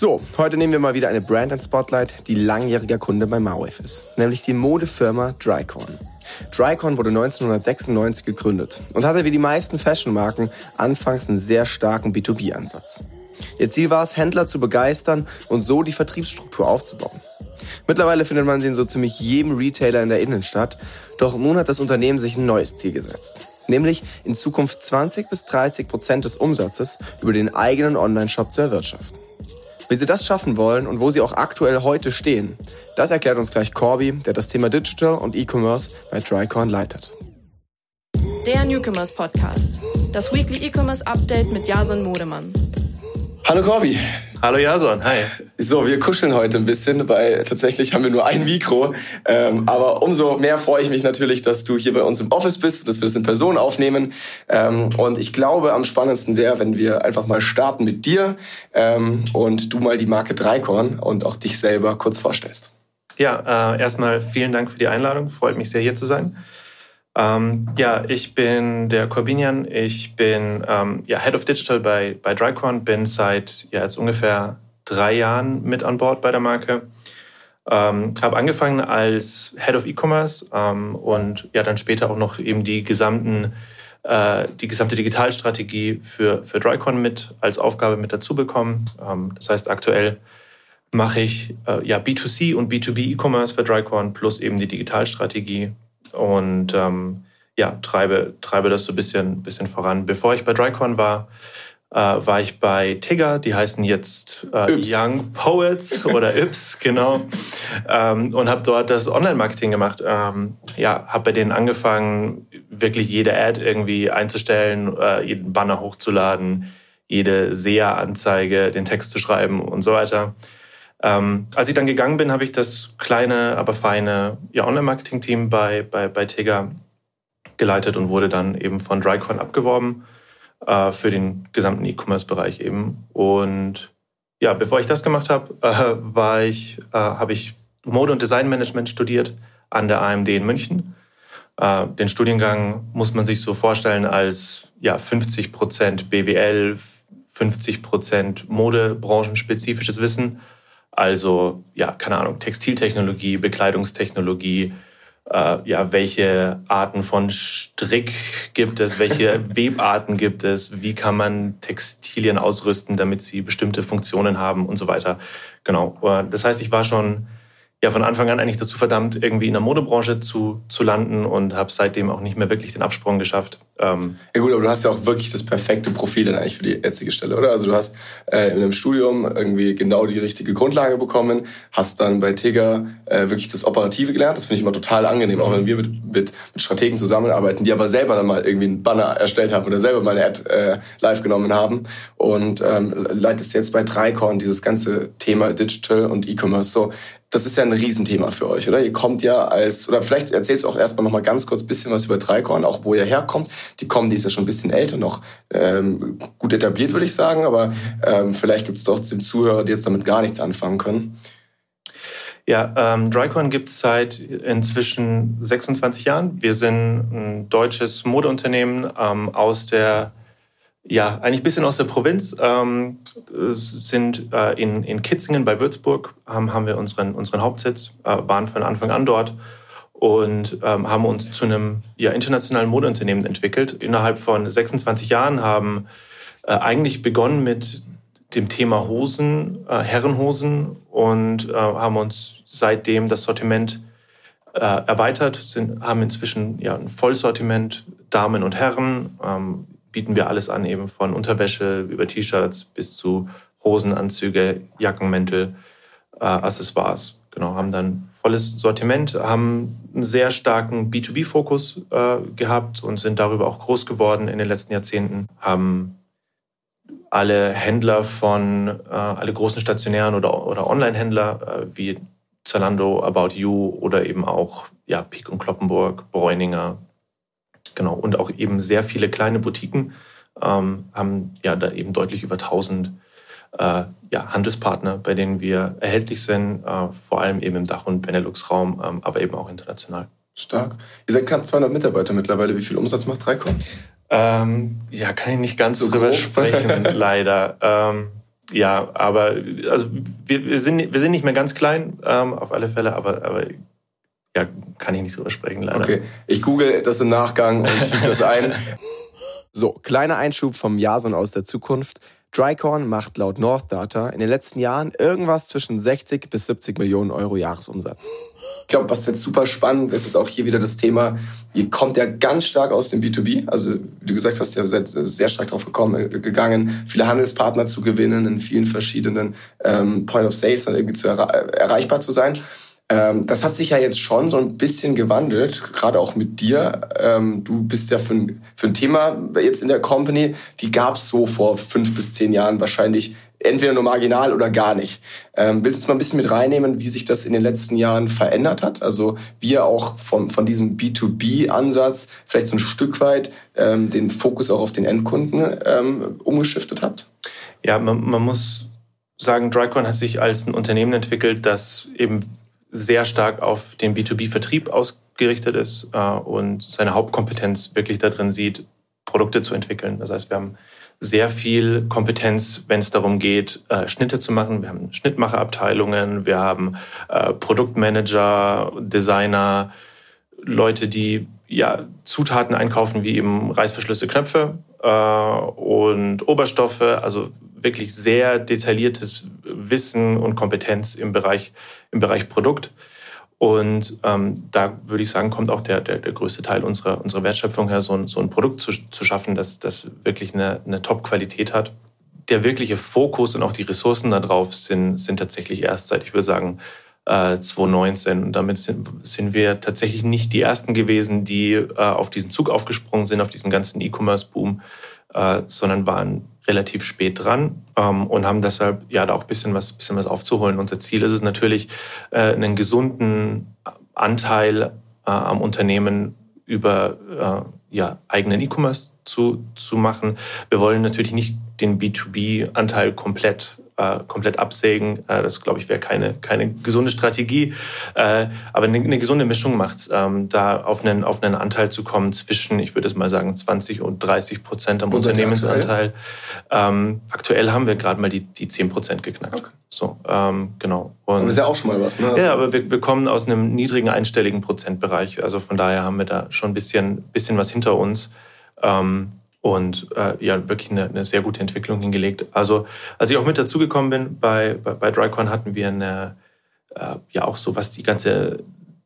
So, heute nehmen wir mal wieder eine Brand ins Spotlight, die langjähriger Kunde bei Marwave ist, nämlich die Modefirma Drycorn. Drycorn wurde 1996 gegründet und hatte wie die meisten Fashion-Marken anfangs einen sehr starken B2B-Ansatz. Ihr Ziel war es, Händler zu begeistern und so die Vertriebsstruktur aufzubauen. Mittlerweile findet man sie in so ziemlich jedem Retailer in der Innenstadt, doch nun hat das Unternehmen sich ein neues Ziel gesetzt. Nämlich in Zukunft 20 bis 30 Prozent des Umsatzes über den eigenen Online-Shop zu erwirtschaften. Wie sie das schaffen wollen und wo sie auch aktuell heute stehen, das erklärt uns gleich Corby, der das Thema Digital und E-Commerce bei Drycorn leitet. Der Newcomers Podcast. Das Weekly E-Commerce Update mit Jason Modemann. Hallo Corby. Hallo Jason, hi. So, wir kuscheln heute ein bisschen, weil tatsächlich haben wir nur ein Mikro. Ähm, aber umso mehr freue ich mich natürlich, dass du hier bei uns im Office bist, dass wir das in Person aufnehmen. Ähm, und ich glaube, am spannendsten wäre, wenn wir einfach mal starten mit dir ähm, und du mal die Marke Dreikorn und auch dich selber kurz vorstellst. Ja, äh, erstmal vielen Dank für die Einladung. Freut mich sehr, hier zu sein. Ähm, ja, ich bin der Corbinian. Ich bin ähm, ja, Head of Digital bei, bei Drycorn, bin seit ja, jetzt ungefähr drei Jahren mit an Bord bei der Marke. Ähm, habe angefangen als Head of E-Commerce ähm, und ja dann später auch noch eben die gesamten äh, die gesamte Digitalstrategie für, für Drycon mit als Aufgabe mit dazu bekommen. Ähm, das heißt, aktuell mache ich äh, ja B2C und B2B E-Commerce für Drycorn plus eben die Digitalstrategie und ähm, ja, treibe, treibe das so ein bisschen, bisschen voran. Bevor ich bei Drycon war, äh, war ich bei Tigger, die heißen jetzt äh, Young Poets oder Yps, genau, ähm, und habe dort das Online-Marketing gemacht. Ähm, ja, habe bei denen angefangen, wirklich jede Ad irgendwie einzustellen, äh, jeden Banner hochzuladen, jede SEA-Anzeige, den Text zu schreiben und so weiter. Ähm, als ich dann gegangen bin, habe ich das kleine, aber feine ja, Online-Marketing-Team bei, bei, bei Tega geleitet und wurde dann eben von Drycorn abgeworben äh, für den gesamten E-Commerce-Bereich eben. Und ja, bevor ich das gemacht habe, äh, ich, äh, habe ich Mode- und Designmanagement studiert an der AMD in München. Äh, den Studiengang muss man sich so vorstellen als ja, 50 Prozent BWL, 50 Prozent Modebranchen-spezifisches Wissen also, ja, keine Ahnung, Textiltechnologie, Bekleidungstechnologie, äh, ja, welche Arten von Strick gibt es, welche Webarten gibt es, wie kann man Textilien ausrüsten, damit sie bestimmte Funktionen haben und so weiter. Genau. Das heißt, ich war schon ja von Anfang an eigentlich dazu verdammt, irgendwie in der Modebranche zu, zu landen und habe seitdem auch nicht mehr wirklich den Absprung geschafft. Ähm ja gut, aber du hast ja auch wirklich das perfekte Profil dann eigentlich für die jetzige Stelle, oder? Also du hast äh, in einem Studium irgendwie genau die richtige Grundlage bekommen, hast dann bei Tigger äh, wirklich das Operative gelernt. Das finde ich immer total angenehm, mhm. auch wenn wir mit, mit, mit Strategen zusammenarbeiten, die aber selber dann mal irgendwie einen Banner erstellt haben oder selber mal eine Ad äh, live genommen haben und ähm, leitest jetzt bei Dreikorn dieses ganze Thema Digital und E-Commerce so das ist ja ein Riesenthema für euch, oder? Ihr kommt ja als, oder vielleicht erzählst du auch erstmal noch mal ganz kurz ein bisschen was über Dreikorn, auch wo ihr herkommt. Die kommen, die ist ja schon ein bisschen älter, noch ähm, gut etabliert, würde ich sagen, aber ähm, vielleicht gibt es doch den Zuhörer, die jetzt damit gar nichts anfangen können. Ja, ähm, Drycorn gibt es seit inzwischen 26 Jahren. Wir sind ein deutsches Modeunternehmen ähm, aus der ja, eigentlich ein bisschen aus der Provinz. Ähm, sind äh, in, in Kitzingen bei Würzburg, haben, haben wir unseren, unseren Hauptsitz, äh, waren von Anfang an dort und ähm, haben uns zu einem ja, internationalen Modeunternehmen entwickelt. Innerhalb von 26 Jahren haben äh, eigentlich begonnen mit dem Thema Hosen, äh, Herrenhosen und äh, haben uns seitdem das Sortiment äh, erweitert, sind, haben inzwischen ja, ein Vollsortiment Damen und Herren, ähm, bieten wir alles an, eben von Unterwäsche über T-Shirts bis zu Hosenanzüge, Jackenmäntel, äh, Accessoires. Genau, haben dann volles Sortiment, haben einen sehr starken B2B-Fokus äh, gehabt und sind darüber auch groß geworden in den letzten Jahrzehnten, haben alle Händler von, äh, alle großen stationären oder, oder Online-Händler äh, wie Zalando, About You oder eben auch ja, Peak und Kloppenburg, Bräuninger, Genau, und auch eben sehr viele kleine Boutiquen ähm, haben ja da eben deutlich über 1000 äh, ja, Handelspartner, bei denen wir erhältlich sind, äh, vor allem eben im Dach- und Benelux-Raum, ähm, aber eben auch international. Stark. Ihr seid knapp 200 Mitarbeiter mittlerweile. Wie viel Umsatz macht Dreikon? Ähm, ja, kann ich nicht ganz so drüber grob. sprechen, leider. Ähm, ja, aber also wir, wir, sind, wir sind nicht mehr ganz klein, ähm, auf alle Fälle, aber, aber ja, kann ich nicht so sprechen, leider. Okay, ich google das im Nachgang und füge das ein. So, kleiner Einschub vom Jason aus der Zukunft. Drycorn macht laut North Data in den letzten Jahren irgendwas zwischen 60 bis 70 Millionen Euro Jahresumsatz. Ich glaube, was jetzt super spannend ist, ist auch hier wieder das Thema, ihr kommt ja ganz stark aus dem B2B. Also, wie du gesagt hast, ihr seid sehr stark drauf gekommen, äh, gegangen, viele Handelspartner zu gewinnen, in vielen verschiedenen ähm, Point of Sales dann irgendwie zu erreichbar zu sein. Ähm, das hat sich ja jetzt schon so ein bisschen gewandelt, gerade auch mit dir. Ähm, du bist ja für ein, für ein Thema jetzt in der Company, die gab es so vor fünf bis zehn Jahren wahrscheinlich entweder nur marginal oder gar nicht. Ähm, willst du uns mal ein bisschen mit reinnehmen, wie sich das in den letzten Jahren verändert hat? Also wie ihr auch vom, von diesem B2B-Ansatz vielleicht so ein Stück weit ähm, den Fokus auch auf den Endkunden ähm, umgeschiftet habt? Ja, man, man muss sagen, Drycon hat sich als ein Unternehmen entwickelt, das eben sehr stark auf den B2B-Vertrieb ausgerichtet ist äh, und seine Hauptkompetenz wirklich darin sieht, Produkte zu entwickeln. Das heißt, wir haben sehr viel Kompetenz, wenn es darum geht, äh, Schnitte zu machen. Wir haben Schnittmacherabteilungen, wir haben äh, Produktmanager, Designer, Leute, die ja, Zutaten einkaufen, wie eben Reißverschlüsse, Knöpfe und Oberstoffe. Also wirklich sehr detailliertes Wissen und Kompetenz im Bereich, im Bereich Produkt. Und ähm, da würde ich sagen, kommt auch der, der, der größte Teil unserer, unserer Wertschöpfung her, so ein, so ein Produkt zu, zu schaffen, das, das wirklich eine, eine Top-Qualität hat. Der wirkliche Fokus und auch die Ressourcen darauf sind, sind tatsächlich erst seit, ich würde sagen, äh, 2019. Und damit sind, sind wir tatsächlich nicht die Ersten gewesen, die äh, auf diesen Zug aufgesprungen sind, auf diesen ganzen E-Commerce-Boom, äh, sondern waren relativ spät dran ähm, und haben deshalb ja da auch ein bisschen was, bisschen was aufzuholen. Unser Ziel ist es natürlich, äh, einen gesunden Anteil äh, am Unternehmen über äh, ja, eigenen E-Commerce zu, zu machen. Wir wollen natürlich nicht den B2B-Anteil komplett äh, komplett absägen. Äh, das, glaube ich, wäre keine, keine gesunde Strategie. Äh, aber eine, eine gesunde Mischung macht es, ähm, da auf einen, auf einen Anteil zu kommen zwischen, ich würde es mal sagen, 20 und 30 Prozent am Unternehmensanteil. Ähm, aktuell haben wir gerade mal die, die 10 Prozent geknackt. Okay. So, ähm, genau. Und, aber ist ja auch schon mal was, ne? Ja, aber wir, wir kommen aus einem niedrigen einstelligen Prozentbereich. Also von daher haben wir da schon ein bisschen, bisschen was hinter uns. Ähm, und äh, ja, wirklich eine, eine, sehr gute Entwicklung hingelegt. Also als ich auch mit dazugekommen bin, bei, bei, bei Drycon hatten wir eine, äh, ja auch so, was die ganze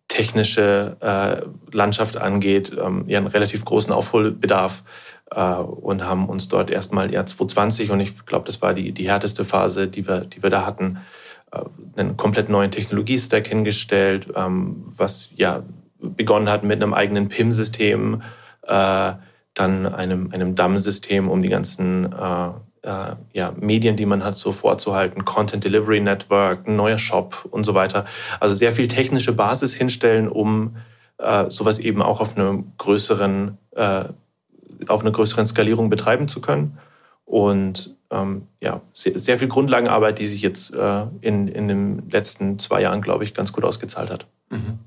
technische äh, Landschaft angeht, ähm, ja einen relativ großen Aufholbedarf äh, und haben uns dort erstmal ja 2020 und ich glaube, das war die, die härteste Phase, die wir, die wir da hatten, äh, einen komplett neuen Technologiestack hingestellt, ähm, was ja begonnen hat mit einem eigenen PIM-System, äh, dann einem, einem DAM-System, um die ganzen äh, äh, ja, Medien, die man hat, so vorzuhalten, Content Delivery Network, ein neuer Shop und so weiter. Also sehr viel technische Basis hinstellen, um äh, sowas eben auch auf einer größeren, äh, auf einer größeren Skalierung betreiben zu können. Und ähm, ja, sehr, sehr, viel Grundlagenarbeit, die sich jetzt äh, in, in den letzten zwei Jahren, glaube ich, ganz gut ausgezahlt hat. Mhm.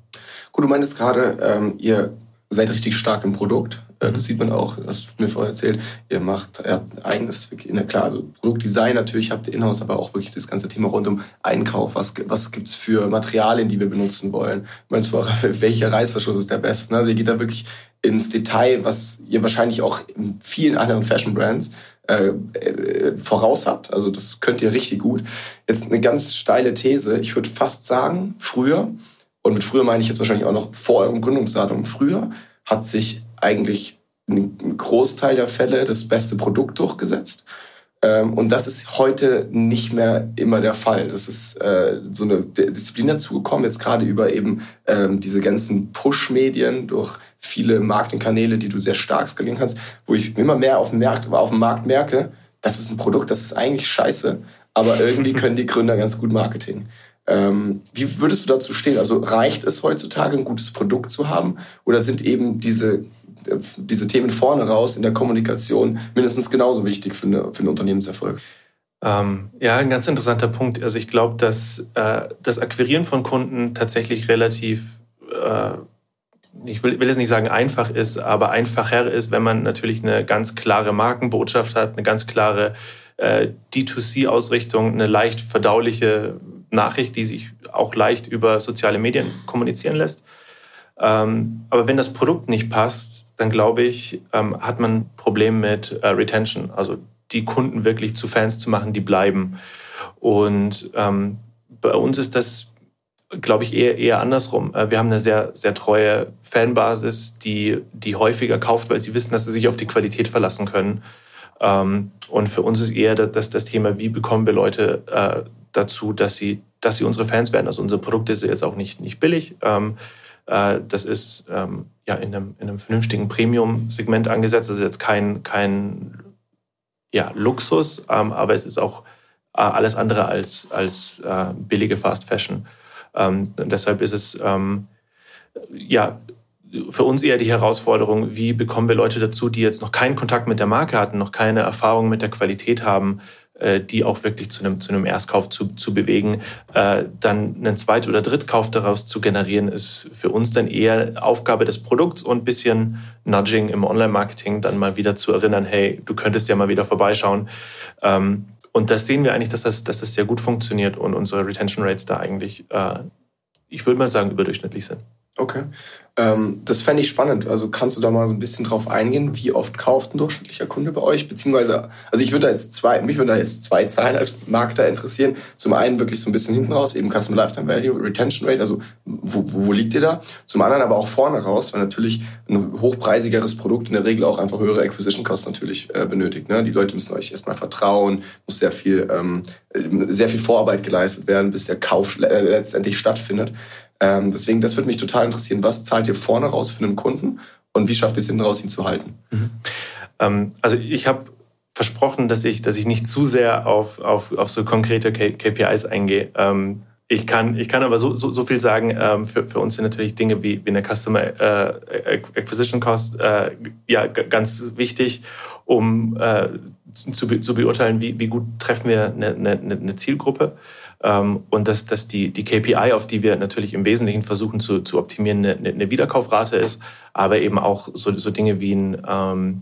Gut, du meintest gerade, ähm, ihr seid richtig stark im Produkt. Äh, das sieht man auch, hast du mir vorher erzählt. Ihr macht ihr habt eigenes, na klar, also Produktdesign natürlich habt ihr Inhouse, aber auch wirklich das ganze Thema rund um Einkauf. Was, was gibt's für Materialien, die wir benutzen wollen? Du meinst vorher, welcher Reißverschluss ist der beste? Also ihr geht da wirklich ins Detail, was ihr wahrscheinlich auch in vielen anderen Fashion-Brands äh, äh, voraus habt. Also das könnt ihr richtig gut. Jetzt eine ganz steile These. Ich würde fast sagen, früher, und mit früher meine ich jetzt wahrscheinlich auch noch vor eurem Gründungsdatum, früher hat sich eigentlich ein Großteil der Fälle das beste Produkt durchgesetzt. Ähm, und das ist heute nicht mehr immer der Fall. Das ist äh, so eine Disziplin dazugekommen, jetzt gerade über eben ähm, diese ganzen Push-Medien durch viele Marketingkanäle, die du sehr stark skalieren kannst, wo ich immer mehr auf dem Markt, auf dem Markt merke, das ist ein Produkt, das ist eigentlich scheiße, aber irgendwie können die Gründer ganz gut Marketing. Ähm, wie würdest du dazu stehen? Also reicht es heutzutage, ein gutes Produkt zu haben? Oder sind eben diese, diese Themen vorne raus in der Kommunikation mindestens genauso wichtig für, eine, für einen Unternehmenserfolg? Ähm, ja, ein ganz interessanter Punkt. Also ich glaube, dass äh, das Akquirieren von Kunden tatsächlich relativ, äh, ich will, will jetzt nicht sagen einfach ist, aber einfacher ist, wenn man natürlich eine ganz klare Markenbotschaft hat, eine ganz klare äh, D2C-Ausrichtung, eine leicht verdauliche Nachricht, die sich auch leicht über soziale Medien kommunizieren lässt. Ähm, aber wenn das Produkt nicht passt, dann glaube ich, ähm, hat man ein Problem mit äh, Retention, also die Kunden wirklich zu Fans zu machen, die bleiben. Und ähm, bei uns ist das, glaube ich, eher, eher andersrum. Äh, wir haben eine sehr, sehr treue Fanbasis, die, die häufiger kauft, weil sie wissen, dass sie sich auf die Qualität verlassen können. Und für uns ist eher das, das Thema, wie bekommen wir Leute äh, dazu, dass sie, dass sie unsere Fans werden. Also unser Produkt ist jetzt auch nicht, nicht billig. Äh, das ist ähm, ja in einem, in einem vernünftigen Premium-Segment angesetzt. Das ist jetzt kein, kein ja, Luxus, ähm, aber es ist auch äh, alles andere als, als äh, billige Fast Fashion. Ähm, deshalb ist es ähm, ja für uns eher die Herausforderung, wie bekommen wir Leute dazu, die jetzt noch keinen Kontakt mit der Marke hatten, noch keine Erfahrung mit der Qualität haben, die auch wirklich zu einem, zu einem Erstkauf zu, zu bewegen. Äh, dann einen Zweit- oder Drittkauf daraus zu generieren, ist für uns dann eher Aufgabe des Produkts und ein bisschen Nudging im Online-Marketing, dann mal wieder zu erinnern, hey, du könntest ja mal wieder vorbeischauen. Ähm, und das sehen wir eigentlich, dass das, dass das sehr gut funktioniert und unsere Retention Rates da eigentlich, äh, ich würde mal sagen, überdurchschnittlich sind. Okay. Ähm, das fände ich spannend. Also kannst du da mal so ein bisschen drauf eingehen, wie oft kauft ein durchschnittlicher Kunde bei euch? Beziehungsweise, also ich würde da jetzt zwei, mich würde da jetzt zwei Zahlen als Marketer interessieren. Zum einen wirklich so ein bisschen hinten raus, eben Customer Lifetime Value, Retention Rate, also wo, wo liegt ihr da? Zum anderen aber auch vorne raus, weil natürlich ein hochpreisigeres Produkt in der Regel auch einfach höhere Acquisition Costs natürlich äh, benötigt. Ne? Die Leute müssen euch erstmal vertrauen, muss sehr viel, ähm, sehr viel Vorarbeit geleistet werden, bis der Kauf äh, letztendlich stattfindet. Ähm, deswegen, das würde mich total interessieren. Was zahlt ihr vorne raus für einen Kunden und wie schafft ihr es hinten raus, ihn zu halten? Mhm. Ähm, also ich habe versprochen, dass ich, dass ich nicht zu sehr auf, auf, auf so konkrete KPIs eingehe. Ähm, ich kann, ich kann aber so, so, so viel sagen, ähm, für, für uns sind natürlich Dinge wie, wie eine Customer äh, Acquisition Cost äh, ja, ganz wichtig, um äh, zu, zu beurteilen, wie, wie gut treffen wir eine, eine, eine Zielgruppe. Ähm, und dass, dass die, die KPI, auf die wir natürlich im Wesentlichen versuchen zu, zu optimieren, eine, eine Wiederkaufrate ist, aber eben auch so, so Dinge wie ein, ähm,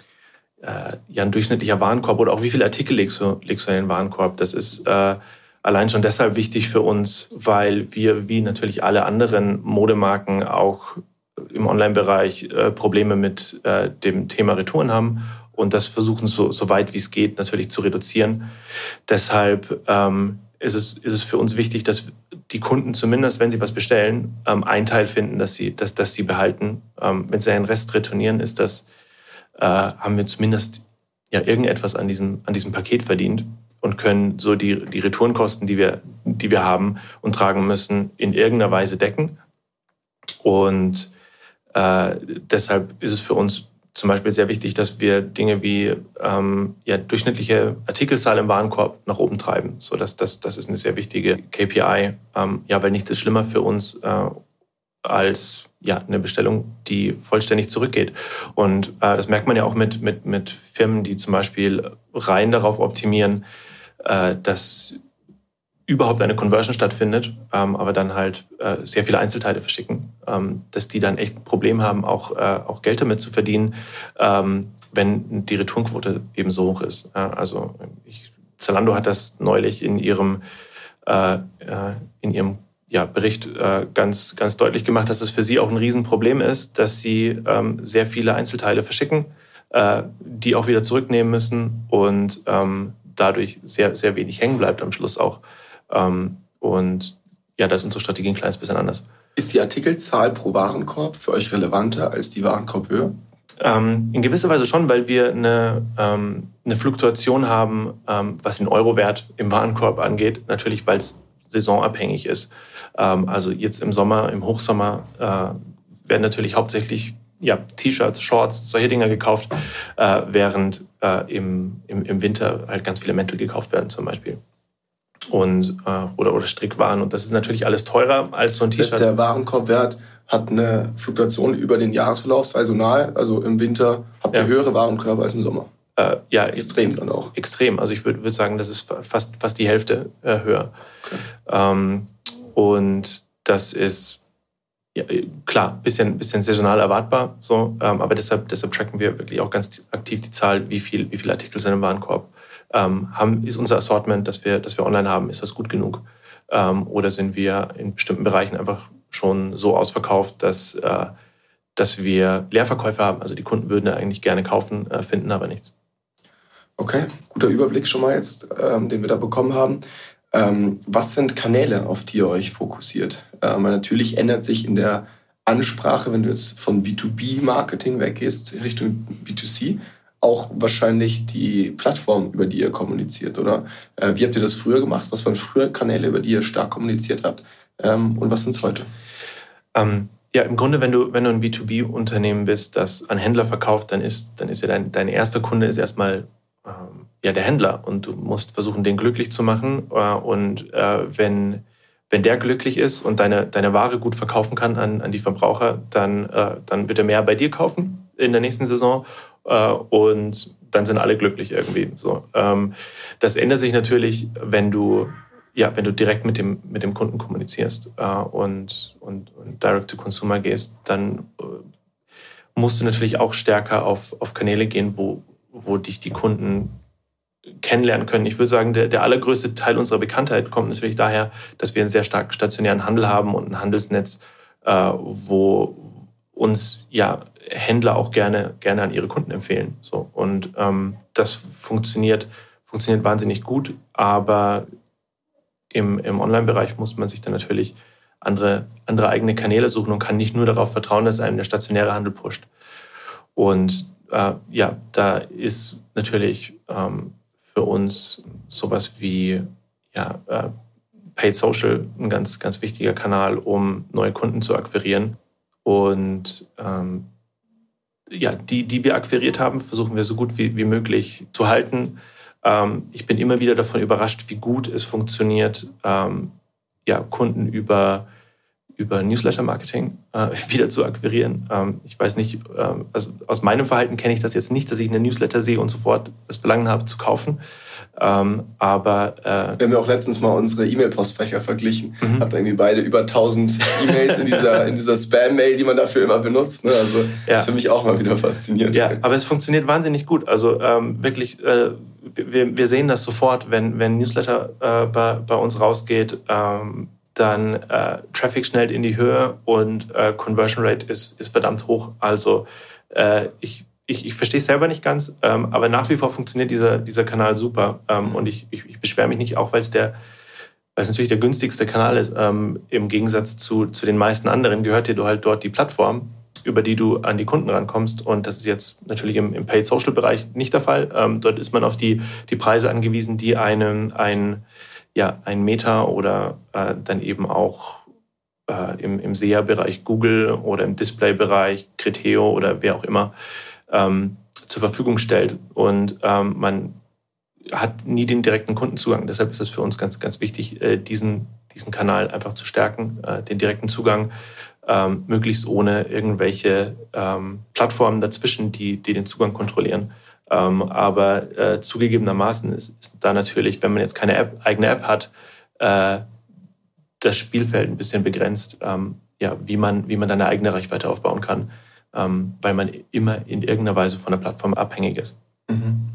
äh, ja, ein durchschnittlicher Warenkorb oder auch wie viele Artikel legst du, legst du in den Warenkorb. Das ist äh, allein schon deshalb wichtig für uns, weil wir wie natürlich alle anderen Modemarken auch im Online-Bereich äh, Probleme mit äh, dem Thema Retouren haben und das versuchen so, so weit wie es geht natürlich zu reduzieren. Deshalb ähm, ist es, ist es für uns wichtig, dass die Kunden zumindest, wenn sie was bestellen, ähm, einen Teil finden, dass sie, dass, dass sie behalten. Ähm, wenn sie einen Rest retournieren, ist das, äh, haben wir zumindest ja irgendetwas an diesem, an diesem Paket verdient und können so die, die Retourenkosten, die wir, die wir haben und tragen müssen, in irgendeiner Weise decken. Und äh, deshalb ist es für uns zum Beispiel sehr wichtig, dass wir Dinge wie ähm, ja, durchschnittliche Artikelzahl im Warenkorb nach oben treiben. So, dass, das, das ist eine sehr wichtige KPI. Ähm, ja, weil nichts ist schlimmer für uns äh, als ja, eine Bestellung, die vollständig zurückgeht. Und äh, das merkt man ja auch mit, mit, mit Firmen, die zum Beispiel rein darauf optimieren, äh, dass überhaupt eine Conversion stattfindet, ähm, aber dann halt äh, sehr viele Einzelteile verschicken, dass die dann echt ein Problem haben, auch, äh, auch Geld damit zu verdienen, ähm, wenn die Returnquote eben so hoch ist. Also ich, Zalando hat das neulich in ihrem, äh, äh in ihrem ja, Bericht ganz, ganz deutlich gemacht, dass es für sie auch ein Riesenproblem ist, dass sie ähm, sehr viele Einzelteile verschicken, die auch wieder zurücknehmen müssen und ähm, dadurch sehr, sehr wenig hängen bleibt am Schluss auch. Ähm, und ja, da ist unsere Strategie ein kleines bisschen anders. Ist die Artikelzahl pro Warenkorb für euch relevanter als die Warenkorbhöhe? Ähm, in gewisser Weise schon, weil wir eine, ähm, eine Fluktuation haben, ähm, was den Eurowert im Warenkorb angeht. Natürlich, weil es saisonabhängig ist. Ähm, also jetzt im Sommer, im Hochsommer äh, werden natürlich hauptsächlich ja, T-Shirts, Shorts, solche Dinge gekauft, äh, während äh, im, im, im Winter halt ganz viele Mäntel gekauft werden zum Beispiel und, äh, oder, oder Strickwaren. Und das ist natürlich alles teurer als so ein T-Shirt. Der Warenkorbwert hat eine Fluktuation über den Jahresverlauf, saisonal. Also im Winter habt ihr ja. höhere Warenkörbe als im Sommer. Äh, ja, extrem dann auch. Extrem. Also ich würde würd sagen, das ist fast, fast die Hälfte äh, höher. Okay. Ähm, und das ist ja, klar, bisschen, bisschen saisonal erwartbar, so, ähm, aber deshalb, deshalb tracken wir wirklich auch ganz aktiv die Zahl, wie viel, wie viele Artikel sind im Warenkorb haben, ist unser Assortment, das wir, das wir online haben, ist das gut genug? Ähm, oder sind wir in bestimmten Bereichen einfach schon so ausverkauft, dass, äh, dass wir Leerverkäufe haben? Also die Kunden würden eigentlich gerne kaufen, äh, finden aber nichts. Okay, guter Überblick schon mal jetzt, ähm, den wir da bekommen haben. Ähm, was sind Kanäle, auf die ihr euch fokussiert? Ähm, natürlich ändert sich in der Ansprache, wenn du jetzt von B2B-Marketing weggehst Richtung B2C, auch wahrscheinlich die Plattform, über die ihr kommuniziert, oder? Äh, wie habt ihr das früher gemacht? Was waren früher Kanäle, über die ihr stark kommuniziert habt? Ähm, und was sind es heute? Ähm, ja, im Grunde, wenn du, wenn du ein B2B-Unternehmen bist, das an Händler verkauft, dann ist, dann ist ja dein, dein erster Kunde ist erstmal ähm, ja, der Händler und du musst versuchen, den glücklich zu machen. Äh, und äh, wenn, wenn der glücklich ist und deine, deine Ware gut verkaufen kann an, an die Verbraucher, dann, äh, dann wird er mehr bei dir kaufen in der nächsten Saison äh, und dann sind alle glücklich irgendwie. So, ähm, das ändert sich natürlich, wenn du ja, wenn du direkt mit dem, mit dem Kunden kommunizierst äh, und, und, und direct to consumer gehst, dann äh, musst du natürlich auch stärker auf, auf Kanäle gehen, wo, wo dich die Kunden kennenlernen können. Ich würde sagen, der, der allergrößte Teil unserer Bekanntheit kommt natürlich daher, dass wir einen sehr stark stationären Handel haben und ein Handelsnetz, äh, wo uns ja Händler auch gerne, gerne an ihre Kunden empfehlen. So. Und ähm, das funktioniert, funktioniert wahnsinnig gut, aber im, im Online-Bereich muss man sich dann natürlich andere, andere eigene Kanäle suchen und kann nicht nur darauf vertrauen, dass einem der stationäre Handel pusht. Und äh, ja, da ist natürlich ähm, für uns sowas wie ja, äh, Paid Social ein ganz, ganz wichtiger Kanal, um neue Kunden zu akquirieren. Und ähm, ja, die, die wir akquiriert haben, versuchen wir so gut wie, wie möglich zu halten. Ähm, ich bin immer wieder davon überrascht, wie gut es funktioniert, ähm, ja, Kunden über, über Newsletter-Marketing äh, wieder zu akquirieren. Ähm, ich weiß nicht, ähm, also aus meinem Verhalten kenne ich das jetzt nicht, dass ich eine Newsletter sehe und sofort das Verlangen habe zu kaufen. Ähm, aber äh, wir haben ja auch letztens mal unsere E-Mail-Postfächer verglichen. Mhm. Habt irgendwie beide über 1000 E-Mails in dieser, in dieser Spam-Mail, die man dafür immer benutzt. Ne? Also ja. das ist für mich auch mal wieder faszinierend. Ja, aber es funktioniert wahnsinnig gut. Also ähm, wirklich, äh, wir, wir sehen das sofort, wenn, wenn Newsletter äh, bei, bei uns rausgeht. Ähm, dann äh, Traffic schnell in die Höhe und äh, Conversion Rate ist, ist verdammt hoch. Also äh, ich ich, ich verstehe es selber nicht ganz, ähm, aber nach wie vor funktioniert dieser, dieser Kanal super. Ähm. Und ich, ich, ich beschwere mich nicht, auch weil es natürlich der günstigste Kanal ist. Ähm, Im Gegensatz zu, zu den meisten anderen gehört dir halt dort die Plattform, über die du an die Kunden rankommst. Und das ist jetzt natürlich im, im Paid Social Bereich nicht der Fall. Ähm, dort ist man auf die, die Preise angewiesen, die einen ein, ja, ein Meta oder äh, dann eben auch äh, im, im SEA-Bereich Google oder im Display-Bereich Criteo oder wer auch immer ähm, zur Verfügung stellt. Und ähm, man hat nie den direkten Kundenzugang. Deshalb ist es für uns ganz, ganz wichtig, äh, diesen, diesen Kanal einfach zu stärken, äh, den direkten Zugang, ähm, möglichst ohne irgendwelche ähm, Plattformen dazwischen, die, die den Zugang kontrollieren. Ähm, aber äh, zugegebenermaßen ist, ist, da natürlich, wenn man jetzt keine App, eigene App hat, äh, das Spielfeld ein bisschen begrenzt, ähm, ja, wie man, wie man dann eine eigene Reichweite aufbauen kann ähm, weil man immer in irgendeiner Weise von der Plattform abhängig ist. Mhm.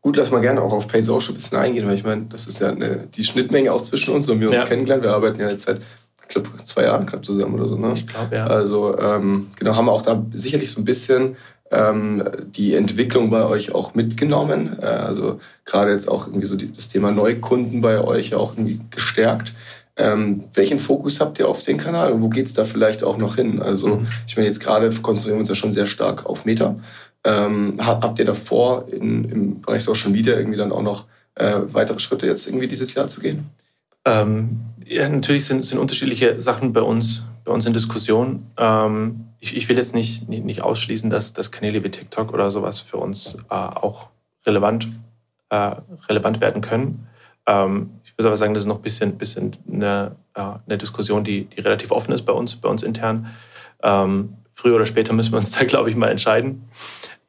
Gut, lass mal gerne auch auf Pay Social ein bisschen eingehen, weil ich meine, das ist ja eine, die Schnittmenge auch zwischen uns und wir uns ja. kennengelernt. Wir arbeiten ja jetzt seit ich glaube, zwei Jahren knapp zusammen oder so. Ne? Ich glaube, ja. Also ähm, genau, haben wir auch da sicherlich so ein bisschen ähm, die Entwicklung bei euch auch mitgenommen. Äh, also gerade jetzt auch irgendwie so die, das Thema Neukunden bei euch auch irgendwie gestärkt. Ähm, welchen Fokus habt ihr auf den Kanal und wo geht es da vielleicht auch noch hin? Also mhm. ich meine, jetzt gerade konzentrieren wir uns ja schon sehr stark auf Meta. Ähm, habt ihr davor in, im Bereich Social Media irgendwie dann auch noch äh, weitere Schritte jetzt irgendwie dieses Jahr zu gehen? Ähm, ja, natürlich sind, sind unterschiedliche Sachen bei uns, bei uns in Diskussion. Ähm, ich, ich, will jetzt nicht, nicht, nicht, ausschließen, dass, dass Kanäle wie TikTok oder sowas für uns äh, auch relevant, äh, relevant werden können. Ähm, ich würde aber sagen, das ist noch ein bisschen, bisschen eine, eine Diskussion, die, die relativ offen ist bei uns, bei uns intern. Ähm, früher oder später müssen wir uns da, glaube ich, mal entscheiden.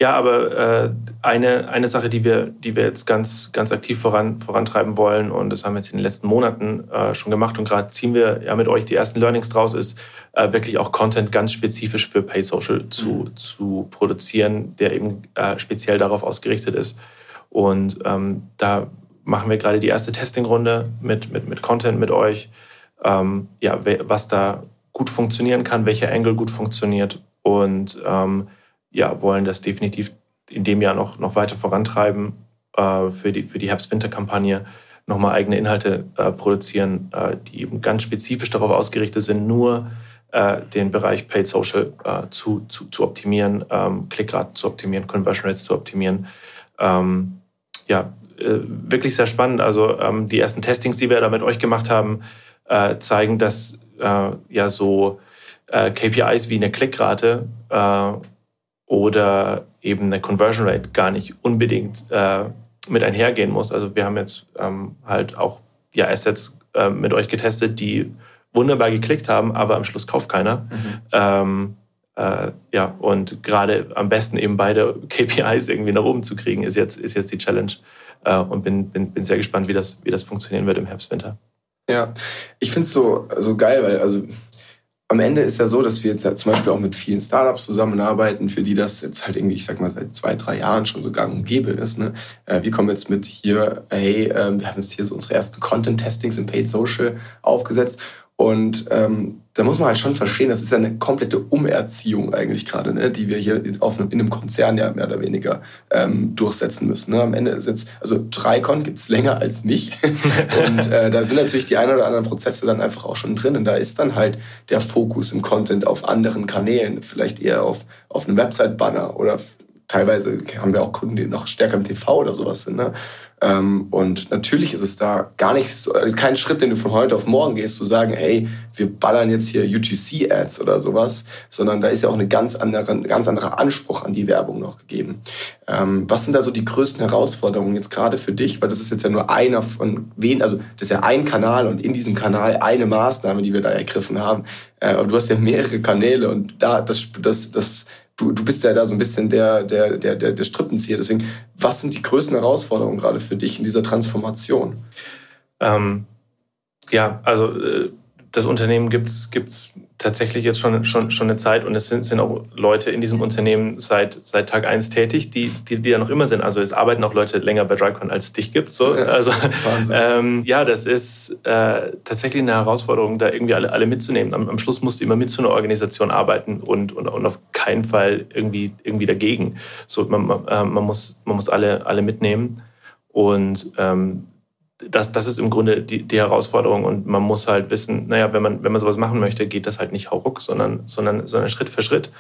Ja, aber äh, eine, eine Sache, die wir, die wir jetzt ganz, ganz aktiv voran, vorantreiben wollen, und das haben wir jetzt in den letzten Monaten äh, schon gemacht und gerade ziehen wir ja mit euch die ersten Learnings draus, ist äh, wirklich auch Content ganz spezifisch für Pay Social zu, mhm. zu produzieren, der eben äh, speziell darauf ausgerichtet ist Und ähm, da machen wir gerade die erste Testingrunde mit, mit, mit Content mit euch, ähm, ja, was da gut funktionieren kann, welcher Angle gut funktioniert und ähm, ja, wollen das definitiv in dem Jahr noch, noch weiter vorantreiben äh, für die, für die Herbst-Winter-Kampagne nochmal eigene Inhalte äh, produzieren, äh, die eben ganz spezifisch darauf ausgerichtet sind, nur äh, den Bereich Paid Social äh, zu, zu, zu optimieren, ähm, Klickraten zu optimieren, Conversion Rates zu optimieren. Ähm, ja, äh, wirklich sehr spannend. Also ähm, die ersten Testings, die wir da mit euch gemacht haben, äh, zeigen, dass ja so KPIs wie eine Klickrate oder eben eine Conversion Rate gar nicht unbedingt mit einhergehen muss. Also wir haben jetzt ähm, halt auch ja, Assets äh, mit euch getestet, die wunderbar geklickt haben, aber am Schluss kauft keiner. Mhm. Ähm, äh, ja, und gerade am besten eben beide KPIs irgendwie nach oben zu kriegen, ist jetzt, ist jetzt die Challenge. Äh, und bin, bin, bin sehr gespannt, wie das, wie das funktionieren wird im Herbst, Winter. Ja, ich finde es so, so geil, weil also am Ende ist ja so, dass wir jetzt ja zum Beispiel auch mit vielen Startups zusammenarbeiten, für die das jetzt halt irgendwie, ich sag mal, seit zwei, drei Jahren schon so gang und gäbe ist. Ne? Äh, wir kommen jetzt mit hier, hey, äh, wir haben jetzt hier so unsere ersten Content-Testings in Paid Social aufgesetzt und ähm, da muss man halt schon verstehen, das ist ja eine komplette Umerziehung eigentlich gerade, ne, die wir hier auf einem, in einem Konzern ja mehr oder weniger ähm, durchsetzen müssen. Ne. Am Ende ist jetzt, also Tricon gibt's länger als mich und äh, da sind natürlich die ein oder anderen Prozesse dann einfach auch schon drin und da ist dann halt der Fokus im Content auf anderen Kanälen, vielleicht eher auf, auf einem Website-Banner oder teilweise haben wir auch Kunden, die noch stärker im TV oder sowas sind. Ne? Ähm, und natürlich ist es da gar nicht so, also kein Schritt, den du von heute auf morgen gehst, zu sagen, hey, wir ballern jetzt hier UGC-Ads oder sowas, sondern da ist ja auch eine ganz andere, ein ganz anderer Anspruch an die Werbung noch gegeben. Ähm, was sind da so die größten Herausforderungen jetzt gerade für dich? Weil das ist jetzt ja nur einer von wen, also das ist ja ein Kanal und in diesem Kanal eine Maßnahme, die wir da ergriffen haben. Äh, aber du hast ja mehrere Kanäle und da das, das, das du, du bist ja da so ein bisschen der, der, der, der, der Strippenzieher. Deswegen, was sind die größten Herausforderungen gerade für dich in dieser Transformation? Ähm, ja, also äh, das Unternehmen gibt es tatsächlich jetzt schon, schon, schon eine Zeit und es sind, sind auch Leute in diesem Unternehmen seit, seit Tag eins tätig, die, die, die ja noch immer sind. Also es arbeiten auch Leute länger bei Drycon, als es dich gibt. So. Ja, also ähm, ja, das ist äh, tatsächlich eine Herausforderung, da irgendwie alle, alle mitzunehmen. Am, am Schluss musst du immer mit zu einer Organisation arbeiten und, und, und auf keinen Fall irgendwie, irgendwie dagegen. So, man, man, äh, man, muss, man muss alle, alle mitnehmen. Und ähm, das, das ist im Grunde die, die Herausforderung und man muss halt wissen, naja, wenn man, wenn man sowas machen möchte, geht das halt nicht hauruck, sondern, sondern, sondern Schritt für Schritt.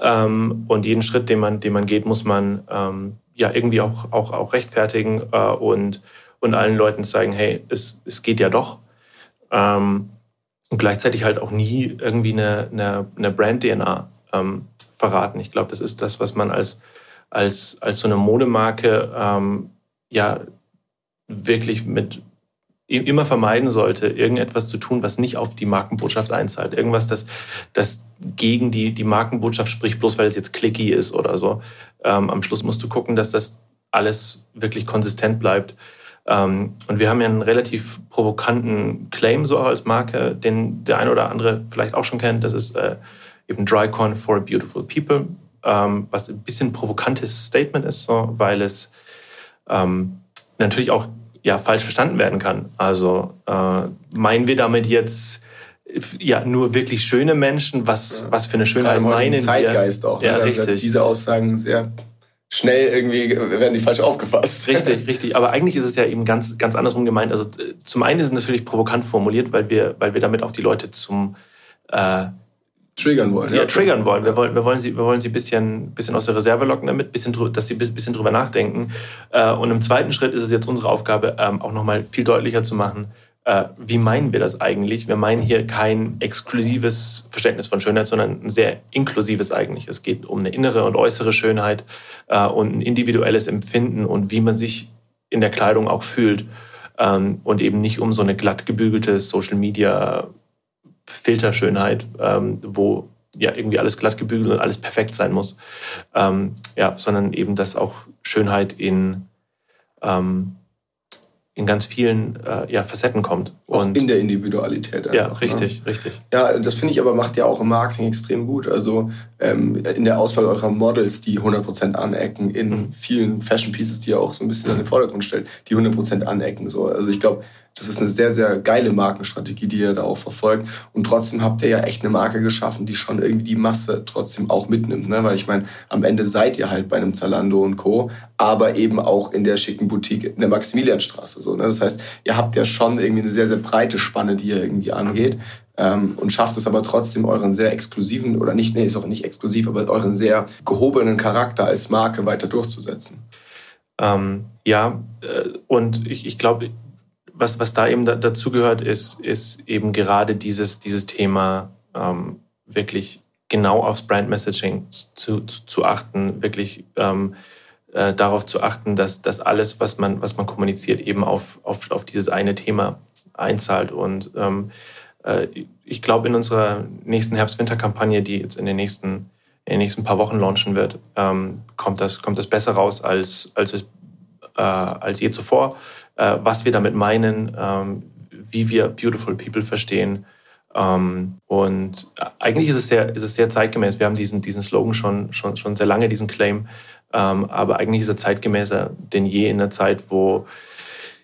Ähm, und jeden Schritt, den man, den man geht, muss man ähm, ja irgendwie auch, auch, auch rechtfertigen äh, und, und allen Leuten zeigen, hey, es, es geht ja doch. Ähm, und gleichzeitig halt auch nie irgendwie eine, eine, eine Brand-DNA ähm, verraten. Ich glaube, das ist das, was man als, als, als so eine Modemarke ähm, ja wirklich mit immer vermeiden sollte, irgendetwas zu tun, was nicht auf die Markenbotschaft einzahlt. Irgendwas, das, das gegen die, die Markenbotschaft spricht, bloß weil es jetzt clicky ist oder so. Ähm, am Schluss musst du gucken, dass das alles wirklich konsistent bleibt. Ähm, und wir haben ja einen relativ provokanten Claim so auch als Marke, den der eine oder andere vielleicht auch schon kennt. Das ist äh, eben Drycon for beautiful people, ähm, was ein bisschen provokantes Statement ist, so, weil es ähm, natürlich auch ja, falsch verstanden werden kann. Also äh, meinen wir damit jetzt ja nur wirklich schöne Menschen? Was, ja. was für eine Schönheit Gerade meinen Zeitgeist wir? auch. Ne? Ja, also richtig. Diese Aussagen sehr schnell irgendwie werden die falsch aufgefasst. Richtig, richtig. Aber eigentlich ist es ja eben ganz, ganz andersrum gemeint. Also zum einen ist es natürlich provokant formuliert, weil wir, weil wir damit auch die Leute zum äh, triggern wollen. Ja, ja triggern wollen. Wir wollen, wir wollen sie, wir wollen sie ein bisschen, bisschen aus der Reserve locken damit, bisschen, dass sie ein bisschen drüber nachdenken. Äh, und im zweiten Schritt ist es jetzt unsere Aufgabe, ähm, auch nochmal viel deutlicher zu machen, äh, wie meinen wir das eigentlich? Wir meinen hier kein exklusives Verständnis von Schönheit, sondern ein sehr inklusives eigentlich. Es geht um eine innere und äußere Schönheit äh, und ein individuelles Empfinden und wie man sich in der Kleidung auch fühlt. Ähm, und eben nicht um so eine glatt gebügelte Social Media Filterschönheit, ähm, wo ja irgendwie alles glatt gebügelt und alles perfekt sein muss. Ähm, ja, sondern eben, dass auch Schönheit in, ähm, in ganz vielen äh, ja, Facetten kommt. Auch und in der Individualität. Einfach, ja, richtig, ne? richtig. Ja, das finde ich aber macht ja auch im Marketing extrem gut. Also ähm, in der Auswahl eurer Models, die 100% anecken, in mhm. vielen Fashion Pieces, die ihr auch so ein bisschen in den Vordergrund stellt, die 100% anecken. So. Also ich glaube, das ist eine sehr, sehr geile Markenstrategie, die ihr da auch verfolgt. Und trotzdem habt ihr ja echt eine Marke geschaffen, die schon irgendwie die Masse trotzdem auch mitnimmt. Ne? Weil ich meine, am Ende seid ihr halt bei einem Zalando und Co., aber eben auch in der schicken Boutique in der Maximilianstraße. So, ne? Das heißt, ihr habt ja schon irgendwie eine sehr, sehr breite Spanne, die ihr irgendwie angeht. Ähm, und schafft es aber trotzdem euren sehr exklusiven, oder nicht, nee, ist auch nicht exklusiv, aber euren sehr gehobenen Charakter als Marke weiter durchzusetzen. Ähm, ja, äh, und ich, ich glaube, was, was da eben da, dazu gehört, ist, ist eben gerade dieses, dieses Thema ähm, wirklich genau aufs Brand Messaging zu, zu, zu achten, wirklich ähm, äh, darauf zu achten, dass, dass alles, was man, was man kommuniziert, eben auf, auf, auf dieses eine Thema einzahlt. Und ähm, äh, ich glaube, in unserer nächsten Herbst-Winter-Kampagne, die jetzt in den nächsten, in den nächsten paar Wochen launchen wird, ähm, kommt, das, kommt das besser raus als, als, es, äh, als je zuvor äh, was wir damit meinen, ähm, wie wir Beautiful People verstehen. Ähm, und eigentlich ist es, sehr, ist es sehr zeitgemäß. Wir haben diesen, diesen Slogan schon, schon, schon sehr lange, diesen Claim. Aber eigentlich ist er zeitgemäßer denn je in der Zeit, wo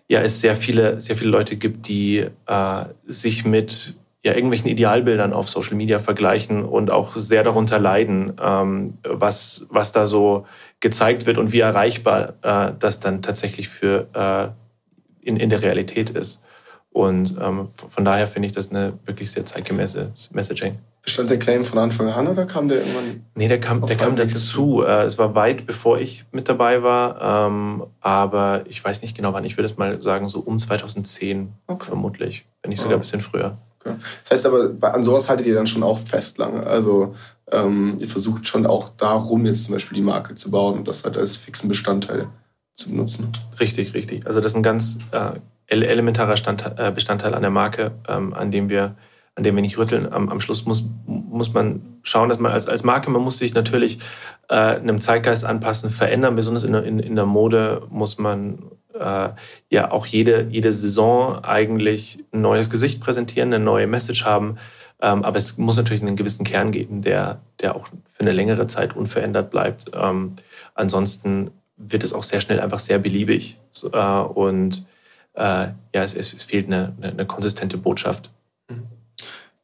ja, es sehr viele, sehr viele Leute gibt, die äh, sich mit ja, irgendwelchen Idealbildern auf Social Media vergleichen und auch sehr darunter leiden, ähm, was, was da so gezeigt wird und wie erreichbar äh, das dann tatsächlich für äh, in, in der Realität ist. Und ähm, von daher finde ich das eine wirklich sehr zeitgemäße Messaging. Bestand der Claim von Anfang an oder kam der irgendwann? Nee, der kam, der kam dazu. Äh, es war weit bevor ich mit dabei war. Ähm, aber ich weiß nicht genau wann. Ich würde es mal sagen, so um 2010 okay. vermutlich. Wenn nicht sogar ein bisschen früher. Okay. Das heißt aber, an sowas haltet ihr dann schon auch fest lange. Also ähm, ihr versucht schon auch darum jetzt zum Beispiel die Marke zu bauen und das halt als fixen Bestandteil zu benutzen. Richtig, richtig. Also das ist ein ganz äh, elementarer Stand, äh, Bestandteil an der Marke, ähm, an dem wir an dem wir nicht rütteln. Am, am, Schluss muss, muss man schauen, dass man als, als Marke, man muss sich natürlich äh, einem Zeitgeist anpassen, verändern. Besonders in, in, in der Mode muss man äh, ja auch jede, jede Saison eigentlich ein neues Gesicht präsentieren, eine neue Message haben. Ähm, aber es muss natürlich einen gewissen Kern geben, der, der auch für eine längere Zeit unverändert bleibt. Ähm, ansonsten wird es auch sehr schnell einfach sehr beliebig. Äh, und äh, ja, es, es, fehlt eine, eine, konsistente Botschaft.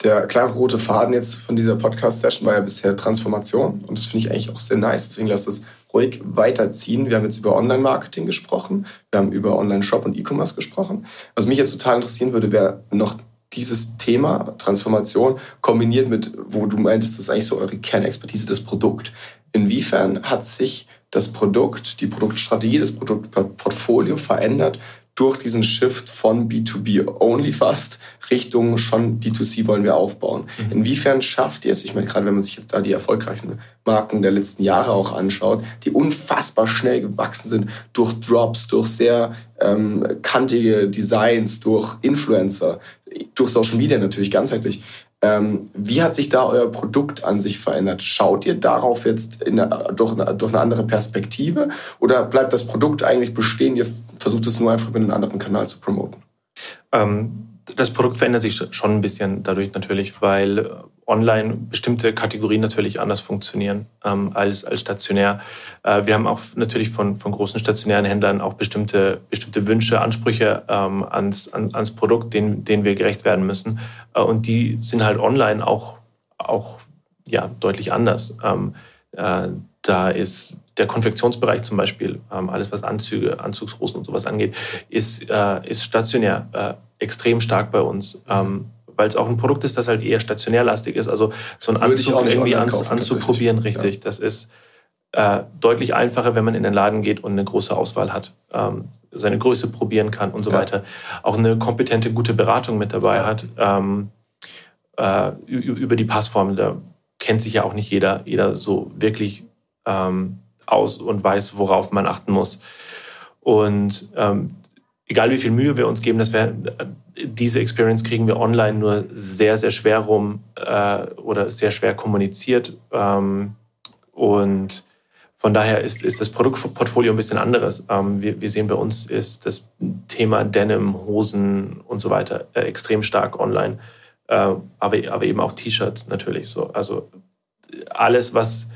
Der klare rote Faden jetzt von dieser Podcast-Session war ja bisher Transformation. Und das finde ich eigentlich auch sehr nice. Deswegen lass es ruhig weiterziehen. Wir haben jetzt über Online-Marketing gesprochen. Wir haben über Online-Shop und E-Commerce gesprochen. Was mich jetzt total interessieren würde, wäre noch dieses Thema Transformation kombiniert mit, wo du meintest, das ist eigentlich so eure Kernexpertise, das Produkt. Inwiefern hat sich das Produkt, die Produktstrategie, das Produktportfolio verändert durch diesen Shift von B2B only fast Richtung schon D2C wollen wir aufbauen. Mhm. Inwiefern schafft ihr es? Ich meine, gerade wenn man sich jetzt da die erfolgreichen Marken der letzten Jahre auch anschaut, die unfassbar schnell gewachsen sind durch Drops, durch sehr ähm, kantige Designs, durch Influencer, durch Social Media natürlich ganzheitlich. Ähm, wie hat sich da euer Produkt an sich verändert? Schaut ihr darauf jetzt in eine, durch, eine, durch eine andere Perspektive oder bleibt das Produkt eigentlich bestehen? Ihr versucht es nur einfach mit einem anderen Kanal zu promoten? Ähm, das Produkt verändert sich schon ein bisschen dadurch natürlich, weil online bestimmte Kategorien natürlich anders funktionieren ähm, als, als stationär. Äh, wir haben auch natürlich von, von großen stationären Händlern auch bestimmte, bestimmte Wünsche, Ansprüche ähm, ans, ans, ans Produkt, denen, denen wir gerecht werden müssen. Äh, und die sind halt online auch, auch ja, deutlich anders. Ähm, äh, da ist der Konfektionsbereich zum Beispiel, ähm, alles was Anzüge, Anzugshosen und sowas angeht, ist, äh, ist stationär äh, extrem stark bei uns. Ähm, weil es auch ein Produkt ist, das halt eher stationärlastig ist. Also so ein Anzug irgendwie an, anzuprobieren, richtig. Ja. Das ist äh, deutlich einfacher, wenn man in den Laden geht und eine große Auswahl hat, ähm, seine Größe probieren kann und so ja. weiter. Auch eine kompetente, gute Beratung mit dabei ja. hat ähm, äh, über die Passform. Da kennt sich ja auch nicht jeder, jeder so wirklich ähm, aus und weiß, worauf man achten muss. Und ähm, egal wie viel Mühe wir uns geben, dass wir, diese Experience kriegen wir online nur sehr, sehr schwer rum äh, oder sehr schwer kommuniziert. Ähm, und von daher ist, ist das Produktportfolio ein bisschen anderes. Ähm, wir, wir, sehen bei uns ist das Thema Denim, Hosen und so weiter äh, extrem stark online. Äh, aber, aber eben auch T-Shirts natürlich so. Also alles, was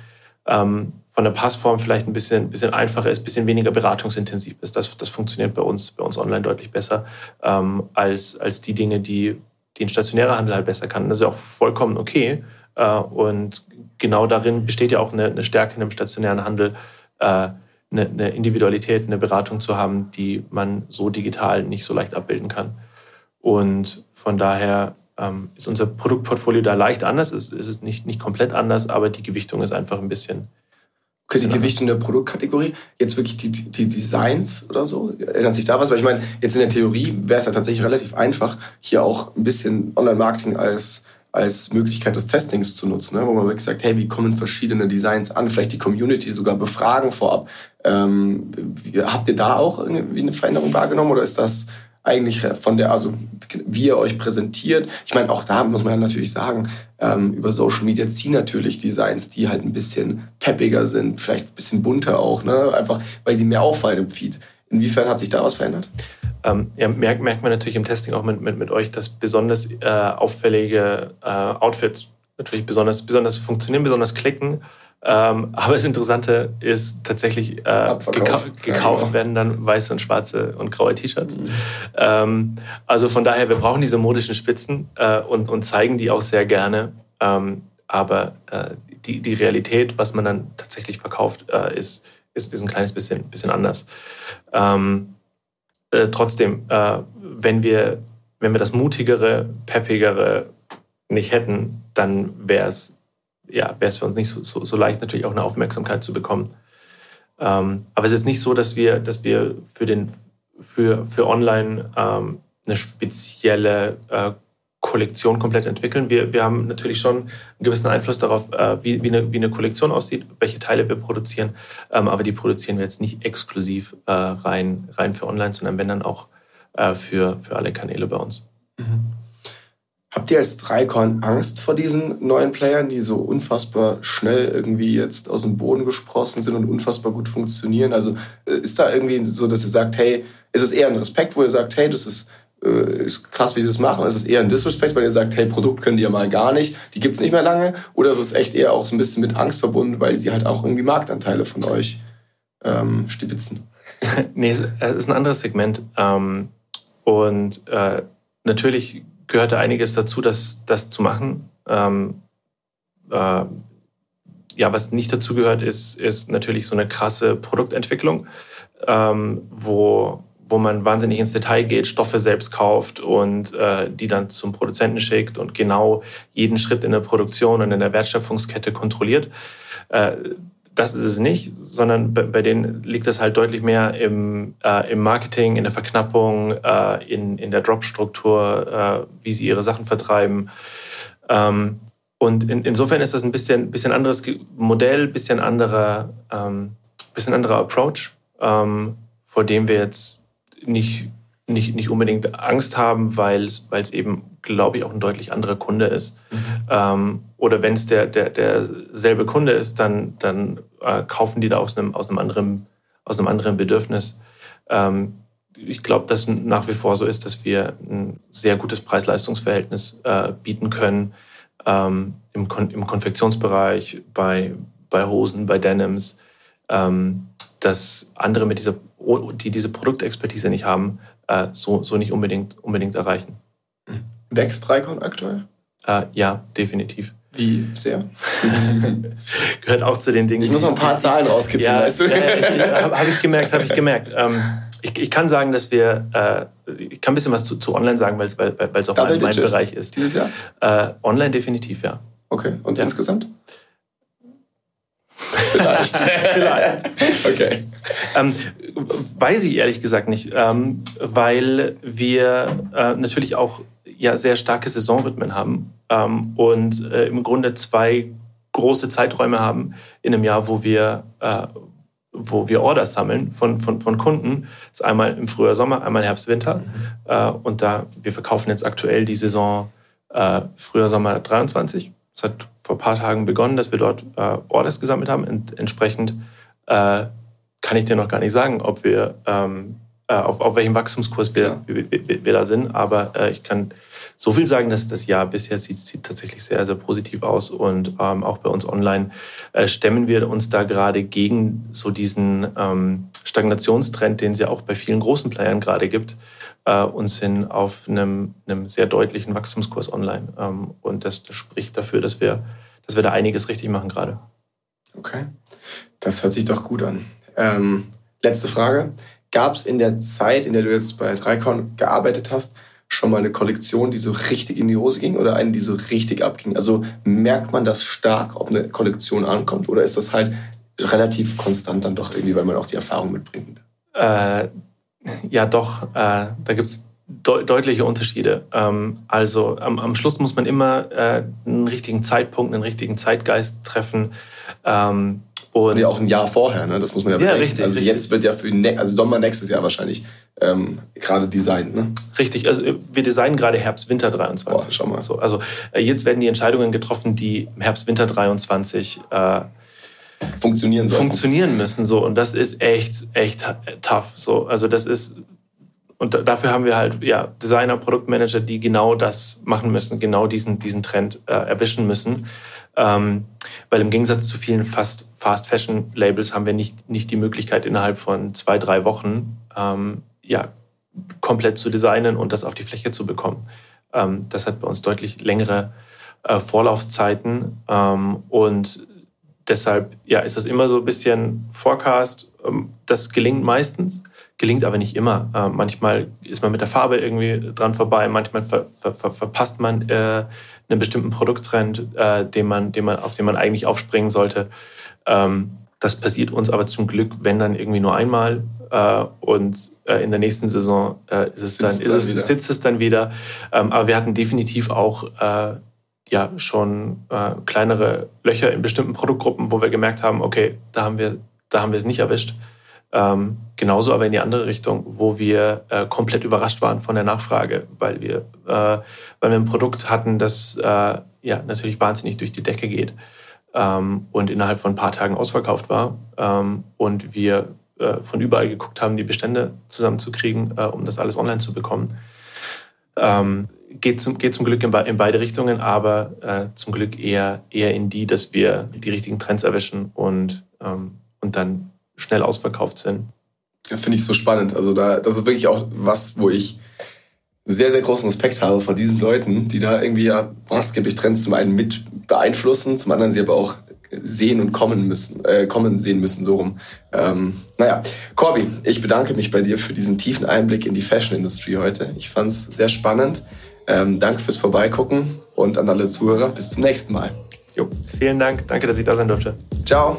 ähm, von der Passform vielleicht ein bisschen, bisschen einfacher ist, ein bisschen weniger beratungsintensiv ist. Das, das funktioniert bei uns, bei uns online deutlich besser ähm, als, als die Dinge, die, die ein stationärer Handel halt besser kann. Das ist auch vollkommen okay. Äh, und genau darin besteht ja auch eine, eine Stärke in einem stationären Handel, äh, eine, eine Individualität, eine Beratung zu haben, die man so digital nicht so leicht abbilden kann. Und von daher ähm, ist unser Produktportfolio da leicht anders. Es ist nicht, nicht komplett anders, aber die Gewichtung ist einfach ein bisschen, Okay, die Gewichtung der Produktkategorie, jetzt wirklich die, die Designs oder so, erinnert sich da was? Weil ich meine, jetzt in der Theorie wäre es ja tatsächlich relativ einfach, hier auch ein bisschen Online-Marketing als, als Möglichkeit des Testings zu nutzen, ne? wo man wirklich sagt, hey, wie kommen verschiedene Designs an? Vielleicht die Community sogar befragen vorab. Ähm, habt ihr da auch irgendwie eine Veränderung wahrgenommen oder ist das eigentlich von der, also wie ihr euch präsentiert. Ich meine, auch da muss man ja natürlich sagen, ähm, über Social Media ziehen natürlich Designs, die halt ein bisschen peppiger sind, vielleicht ein bisschen bunter auch, ne? einfach weil die mehr auffallen im Feed. Inwiefern hat sich da was verändert? Ähm, ja, merkt, merkt man natürlich im Testing auch mit, mit, mit euch, dass besonders äh, auffällige äh, Outfits natürlich besonders, besonders funktionieren, besonders klicken ähm, aber das Interessante ist tatsächlich, äh, gekau gekauft genau. werden dann weiße und schwarze und graue T-Shirts. Mhm. Ähm, also von daher, wir brauchen diese modischen Spitzen äh, und, und zeigen die auch sehr gerne. Ähm, aber äh, die, die Realität, was man dann tatsächlich verkauft, äh, ist, ist, ist ein kleines bisschen, bisschen anders. Ähm, äh, trotzdem, äh, wenn, wir, wenn wir das mutigere, peppigere nicht hätten, dann wäre es ja, wäre es für uns nicht so, so, so, leicht, natürlich auch eine Aufmerksamkeit zu bekommen. Ähm, aber es ist nicht so, dass wir, dass wir für, den, für, für online ähm, eine spezielle äh, Kollektion komplett entwickeln. Wir, wir haben natürlich schon einen gewissen Einfluss darauf, äh, wie, wie, eine, wie eine Kollektion aussieht, welche Teile wir produzieren. Ähm, aber die produzieren wir jetzt nicht exklusiv äh, rein, rein für online, sondern wenn dann auch äh, für, für alle Kanäle bei uns. Mhm. Habt ihr als Dreikorn Angst vor diesen neuen Playern, die so unfassbar schnell irgendwie jetzt aus dem Boden gesprossen sind und unfassbar gut funktionieren? Also äh, ist da irgendwie so, dass ihr sagt, hey, ist es eher ein Respekt, wo ihr sagt, hey, das ist, äh, ist krass, wie sie das machen? Ist es eher ein Disrespect, weil ihr sagt, hey, Produkt können die ja mal gar nicht, die gibt es nicht mehr lange? Oder ist es echt eher auch so ein bisschen mit Angst verbunden, weil sie halt auch irgendwie Marktanteile von euch ähm, stibitzen? nee, es ist ein anderes Segment. Ähm, und äh, natürlich gehörte einiges dazu, das, das zu machen. Ähm, äh, ja, was nicht dazu gehört, ist, ist natürlich so eine krasse Produktentwicklung, ähm, wo, wo man wahnsinnig ins Detail geht, Stoffe selbst kauft und äh, die dann zum Produzenten schickt und genau jeden Schritt in der Produktion und in der Wertschöpfungskette kontrolliert. Äh, das ist es nicht, sondern bei, bei denen liegt es halt deutlich mehr im, äh, im Marketing, in der Verknappung, äh, in, in der Dropstruktur, äh, wie sie ihre Sachen vertreiben. Ähm, und in, insofern ist das ein bisschen, bisschen anderes Modell, bisschen anderer, ähm, bisschen anderer Approach, ähm, vor dem wir jetzt nicht, nicht, nicht unbedingt Angst haben, weil es eben, glaube ich, auch ein deutlich anderer Kunde ist. Mhm. Ähm, oder wenn es der, der, derselbe Kunde ist, dann, dann äh, kaufen die da aus einem, aus einem, anderen, aus einem anderen Bedürfnis. Ähm, ich glaube, dass nach wie vor so ist, dass wir ein sehr gutes Preis-Leistungs-Verhältnis äh, bieten können ähm, im, Kon im Konfektionsbereich, bei, bei Hosen, bei Denims, ähm, dass andere, mit dieser, die diese Produktexpertise nicht haben, äh, so, so nicht unbedingt, unbedingt erreichen. Wächst Dreikon aktuell? Äh, ja, definitiv. Wie sehr? Gehört auch zu den Dingen. Ich muss noch ein paar Zahlen rauskitzeln, ja, weißt du? Ja, habe hab ich gemerkt, habe ich gemerkt. Ähm, ich, ich, kann sagen, dass wir, äh, ich kann ein bisschen was zu, zu Online sagen, weil es weil, auch mein, mein Bereich ist. Dieses Jahr? Äh, online definitiv, ja. Okay, und ja. insgesamt? Vielleicht. Vielleicht. Okay. Ähm, weiß ich ehrlich gesagt nicht, ähm, weil wir äh, natürlich auch ja sehr starke Saisonrhythmen haben ähm, und äh, im Grunde zwei große Zeiträume haben in einem Jahr, wo wir, äh, wo wir Orders sammeln von, von, von Kunden. Das ist einmal im Frühjahr, Sommer, einmal Herbst, Winter. Mhm. Äh, und da, wir verkaufen jetzt aktuell die Saison äh, Frühjahr, Sommer 23. Es hat vor ein paar Tagen begonnen, dass wir dort äh, Orders gesammelt haben. Ent entsprechend äh, kann ich dir noch gar nicht sagen, ob wir ähm, äh, auf, auf welchem Wachstumskurs wir, wir, wir, wir da sind. Aber äh, ich kann so viel sagen, dass das Jahr bisher sieht, sieht tatsächlich sehr, sehr positiv aus. Und ähm, auch bei uns online äh, stemmen wir uns da gerade gegen so diesen ähm, Stagnationstrend, den es ja auch bei vielen großen Playern gerade gibt äh, und sind auf einem, einem sehr deutlichen Wachstumskurs online. Ähm, und das, das spricht dafür, dass wir, dass wir da einiges richtig machen gerade. Okay, das hört sich doch gut an. Ähm, letzte Frage. Gab es in der Zeit, in der du jetzt bei Dreikon gearbeitet hast, schon mal eine Kollektion, die so richtig in die Hose ging oder eine, die so richtig abging? Also merkt man das stark, ob eine Kollektion ankommt oder ist das halt relativ konstant dann doch irgendwie, weil man auch die Erfahrung mitbringt? Äh, ja, doch. Äh, da gibt es de deutliche Unterschiede. Ähm, also am, am, Schluss muss man immer äh, einen richtigen Zeitpunkt, einen richtigen Zeitgeist treffen. Ähm, und, und ja auch ein Jahr vorher, ne? das muss man ja Ja, richtig. Also richtig. jetzt wird ja für ne also Sommer nächstes Jahr wahrscheinlich ähm, gerade designt. Ne? Richtig, also wir designen gerade Herbst, Winter 23. Boah, schau mal. So, also äh, jetzt werden die Entscheidungen getroffen, die im Herbst, Winter 23 äh, funktionieren, sollten. funktionieren müssen. So. Und das ist echt, echt tough. So. Also das ist und dafür haben wir halt ja, Designer, Produktmanager, die genau das machen müssen, genau diesen, diesen Trend äh, erwischen müssen. Ähm, weil im Gegensatz zu vielen Fast, Fast Fashion Labels haben wir nicht, nicht die Möglichkeit, innerhalb von zwei, drei Wochen ähm, ja, komplett zu designen und das auf die Fläche zu bekommen. Ähm, das hat bei uns deutlich längere äh, Vorlaufzeiten ähm, und deshalb ja, ist das immer so ein bisschen Forecast. Ähm, das gelingt meistens gelingt aber nicht immer. Äh, manchmal ist man mit der Farbe irgendwie dran vorbei, manchmal ver, ver, ver, verpasst man äh, einen bestimmten Produkttrend, äh, den man, den man, auf den man eigentlich aufspringen sollte. Ähm, das passiert uns aber zum Glück, wenn dann irgendwie nur einmal. Äh, und äh, in der nächsten Saison äh, ist es dann, ist es, wieder. sitzt es dann wieder. Ähm, aber wir hatten definitiv auch ja, schon kleinere Löcher in bestimmten Produktgruppen, wo wir gemerkt haben, okay, da haben wir, da haben wir es nicht erwischt. Ähm, genauso aber in die andere Richtung, wo wir äh, komplett überrascht waren von der Nachfrage, weil wir, äh, weil wir ein Produkt hatten, das äh, ja natürlich wahnsinnig durch die Decke geht ähm, und innerhalb von ein paar Tagen ausverkauft war ähm, und wir äh, von überall geguckt haben, die Bestände zusammenzukriegen, äh, um das alles online zu bekommen. Ähm, geht, zum, geht zum Glück in, in beide Richtungen, aber äh, zum Glück eher, eher in die, dass wir die richtigen Trends erwischen und, ähm, und dann schnell ausverkauft sind. Ja, finde ich so spannend. Also da, das ist wirklich auch was, wo ich sehr, sehr großen Respekt habe vor diesen Leuten, die da irgendwie ja maßgeblich Trends zum einen mit beeinflussen, zum anderen sie aber auch sehen und kommen müssen, äh, kommen sehen müssen, so rum. Ähm, naja, Corby, ich bedanke mich bei dir für diesen tiefen Einblick in die Fashion-Industrie heute. Ich fand es sehr spannend. Ähm, danke fürs Vorbeigucken und an alle Zuhörer, bis zum nächsten Mal. Jo, vielen Dank. Danke, dass ich da sein durfte. Ciao